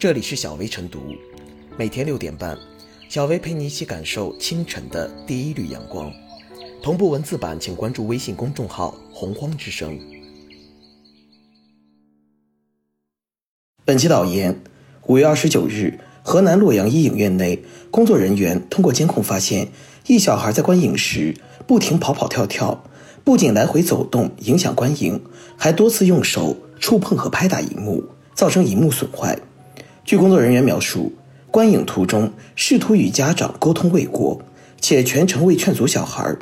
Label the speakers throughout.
Speaker 1: 这里是小薇晨读，每天六点半，小薇陪你一起感受清晨的第一缕阳光。同步文字版，请关注微信公众号“洪荒之声”。本期导言：五月二十九日，河南洛阳一影院内，工作人员通过监控发现，一小孩在观影时不停跑跑跳跳，不仅来回走动影响观影，还多次用手触碰和拍打荧幕，造成荧幕损坏。据工作人员描述，观影途中试图与家长沟通未果，且全程未劝阻小孩。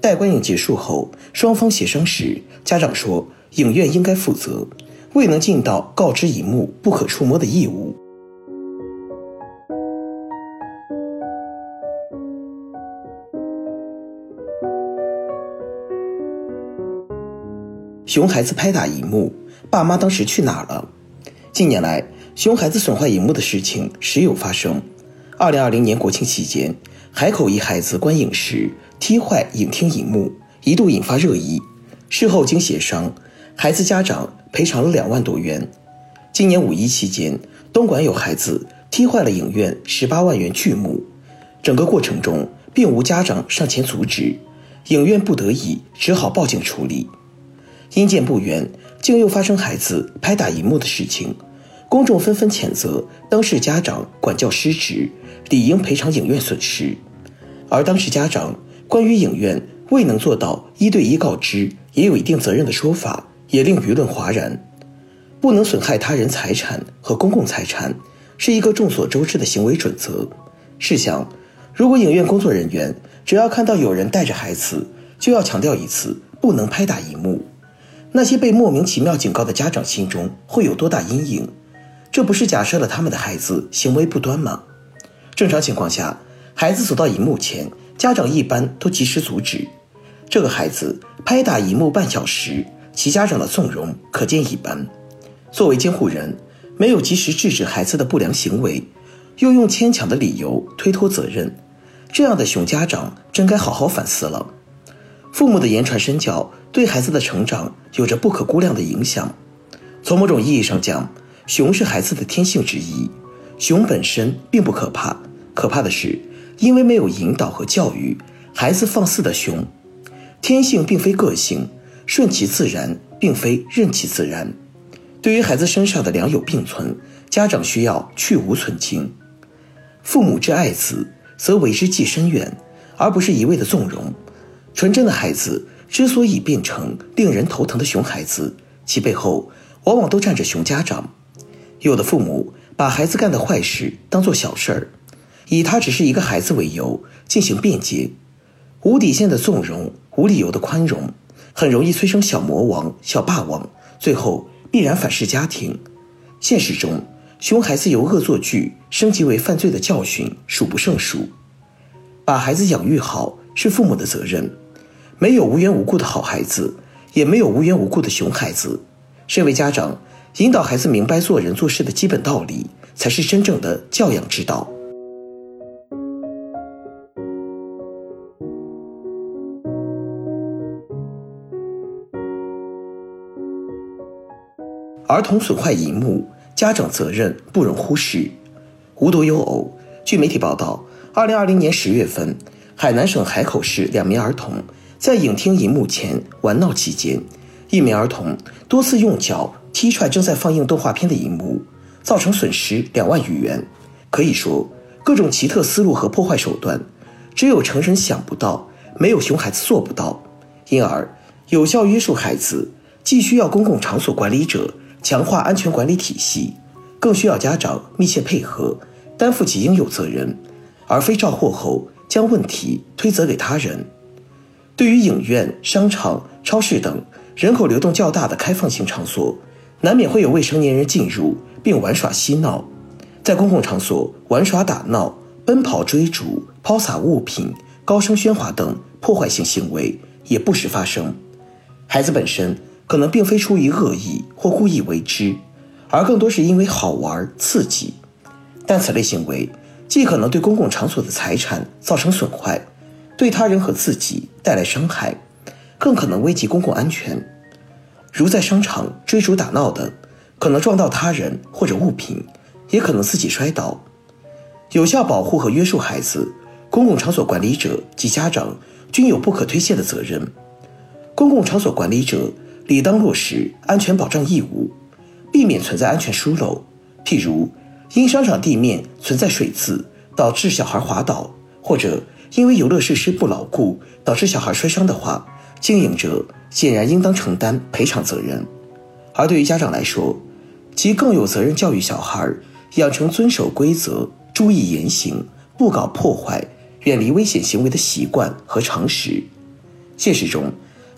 Speaker 1: 待观影结束后，双方协商时，家长说影院应该负责，未能尽到告知荧幕不可触摸的义务。熊孩子拍打荧幕，爸妈当时去哪了？近年来，熊孩子损坏荧幕的事情时有发生。二零二零年国庆期间，海口一孩子观影时踢坏影厅荧幕，一度引发热议。事后经协商，孩子家长赔偿了两万多元。今年五一期间，东莞有孩子踢坏了影院十八万元巨幕，整个过程中并无家长上前阻止，影院不得已只好报警处理。因见不远，竟又发生孩子拍打荧幕的事情，公众纷纷谴责当事家长管教失职，理应赔偿影院损失。而当事家长关于影院未能做到一对一告知，也有一定责任的说法，也令舆论哗然。不能损害他人财产和公共财产，是一个众所周知的行为准则。试想，如果影院工作人员只要看到有人带着孩子，就要强调一次不能拍打荧幕。那些被莫名其妙警告的家长心中会有多大阴影？这不是假设了他们的孩子行为不端吗？正常情况下，孩子走到荧幕前，家长一般都及时阻止。这个孩子拍打荧幕半小时，其家长的纵容可见一斑。作为监护人，没有及时制止孩子的不良行为，又用牵强的理由推脱责任，这样的熊家长真该好好反思了。父母的言传身教对孩子的成长有着不可估量的影响。从某种意义上讲，熊是孩子的天性之一。熊本身并不可怕，可怕的是因为没有引导和教育，孩子放肆的熊。天性并非个性，顺其自然并非任其自然。对于孩子身上的良莠并存，家长需要去无存精。父母之爱子，则为之计深远，而不是一味的纵容。纯真的孩子之所以变成令人头疼的熊孩子，其背后往往都站着熊家长。有的父母把孩子干的坏事当做小事儿，以他只是一个孩子为由进行辩解，无底线的纵容，无理由的宽容，很容易催生小魔王、小霸王，最后必然反噬家庭。现实中，熊孩子由恶作剧升级为犯罪的教训数不胜数。把孩子养育好是父母的责任。没有无缘无故的好孩子，也没有无缘无故的熊孩子。身为家长，引导孩子明白做人做事的基本道理，才是真正的教养之道。儿童损坏荧幕，家长责任不容忽视。无独有偶，据媒体报道，二零二零年十月份，海南省海口市两名儿童。在影厅荧幕前玩闹期间，一名儿童多次用脚踢踹正在放映动画片的荧幕，造成损失两万余元。可以说，各种奇特思路和破坏手段，只有成人想不到，没有熊孩子做不到。因而，有效约束孩子，既需要公共场所管理者强化安全管理体系，更需要家长密切配合，担负起应有责任，而非照祸后将问题推责给他人。对于影院、商场、超市等人口流动较大的开放性场所，难免会有未成年人进入并玩耍嬉闹。在公共场所玩耍打闹、奔跑追逐、抛洒物品、高声喧哗等破坏性行为也不时发生。孩子本身可能并非出于恶意或故意为之，而更多是因为好玩刺激。但此类行为既可能对公共场所的财产造成损坏。对他人和自己带来伤害，更可能危及公共安全。如在商场追逐打闹等，可能撞到他人或者物品，也可能自己摔倒。有效保护和约束孩子，公共场所管理者及家长均有不可推卸的责任。公共场所管理者理当落实安全保障义务，避免存在安全疏漏。譬如，因商场地面存在水渍导致小孩滑倒，或者因为游乐设施不牢固导致小孩摔伤的话，经营者显然应当承担赔偿责任。而对于家长来说，其更有责任教育小孩养成遵守规则。注意言行，不搞破坏，远离危险行为的习惯和常识。现实中，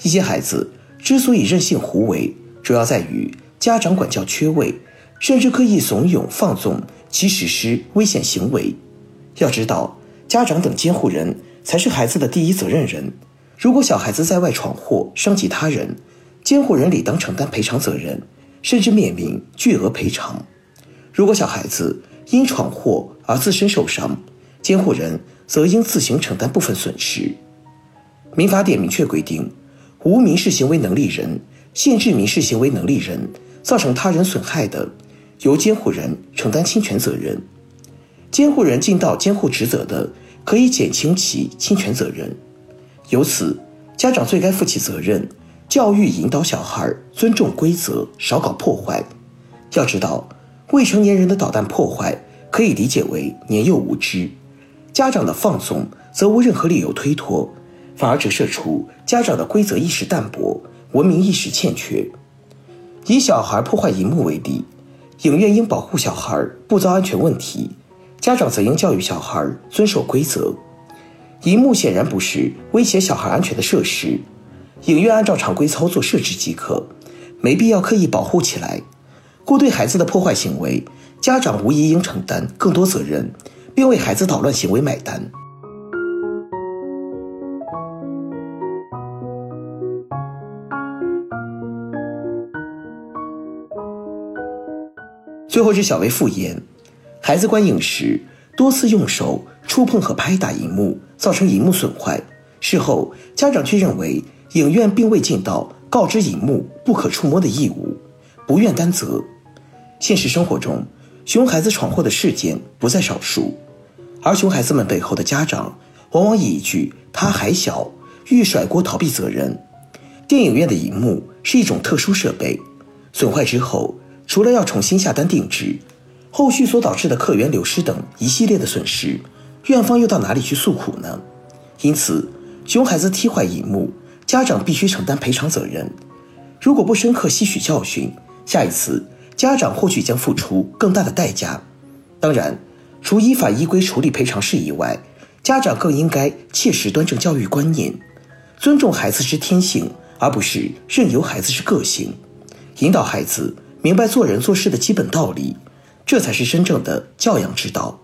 Speaker 1: 一些孩子之所以任性胡为，主要在于家长管教缺位，甚至刻意怂恿放纵其实施危险行为。要知道，家长等监护人才是孩子的第一责任人。如果小孩子在外闯祸，伤及他人，监护人理当承担赔偿责任，甚至面临巨额赔偿。如果小孩子，因闯祸而自身受伤，监护人则应自行承担部分损失。民法典明确规定，无民事行为能力人限制民事行为能力人造成他人损害的，由监护人承担侵权责任。监护人尽到监护职责的，可以减轻其侵权责任。由此，家长最该负起责任，教育引导小孩尊重规则，少搞破坏。要知道。未成年人的捣蛋破坏可以理解为年幼无知，家长的放纵则无任何理由推脱，反而折射出家长的规则意识淡薄、文明意识欠缺。以小孩破坏荧幕为例，影院应保护小孩不遭安全问题，家长则应教育小孩遵守规则。荧幕显然不是威胁小孩安全的设施，影院按照常规操作设置即可，没必要刻意保护起来。故对孩子的破坏行为，家长无疑应承担更多责任，并为孩子捣乱行为买单。最后是小薇复言，孩子观影时多次用手触碰和拍打荧幕，造成荧幕损坏。事后家长却认为影院并未尽到告知荧幕不可触摸的义务，不愿担责。现实生活中，熊孩子闯祸的事件不在少数，而熊孩子们背后的家长往往以一句“他还小”欲甩锅逃避责任。电影院的荧幕是一种特殊设备，损坏之后，除了要重新下单定制，后续所导致的客源流失等一系列的损失，院方又到哪里去诉苦呢？因此，熊孩子踢坏荧幕，家长必须承担赔偿责任。如果不深刻吸取教训，下一次。家长或许将付出更大的代价。当然，除依法依规处理赔偿事宜外，家长更应该切实端正教育观念，尊重孩子之天性，而不是任由孩子之个性，引导孩子明白做人做事的基本道理，这才是真正的教养之道。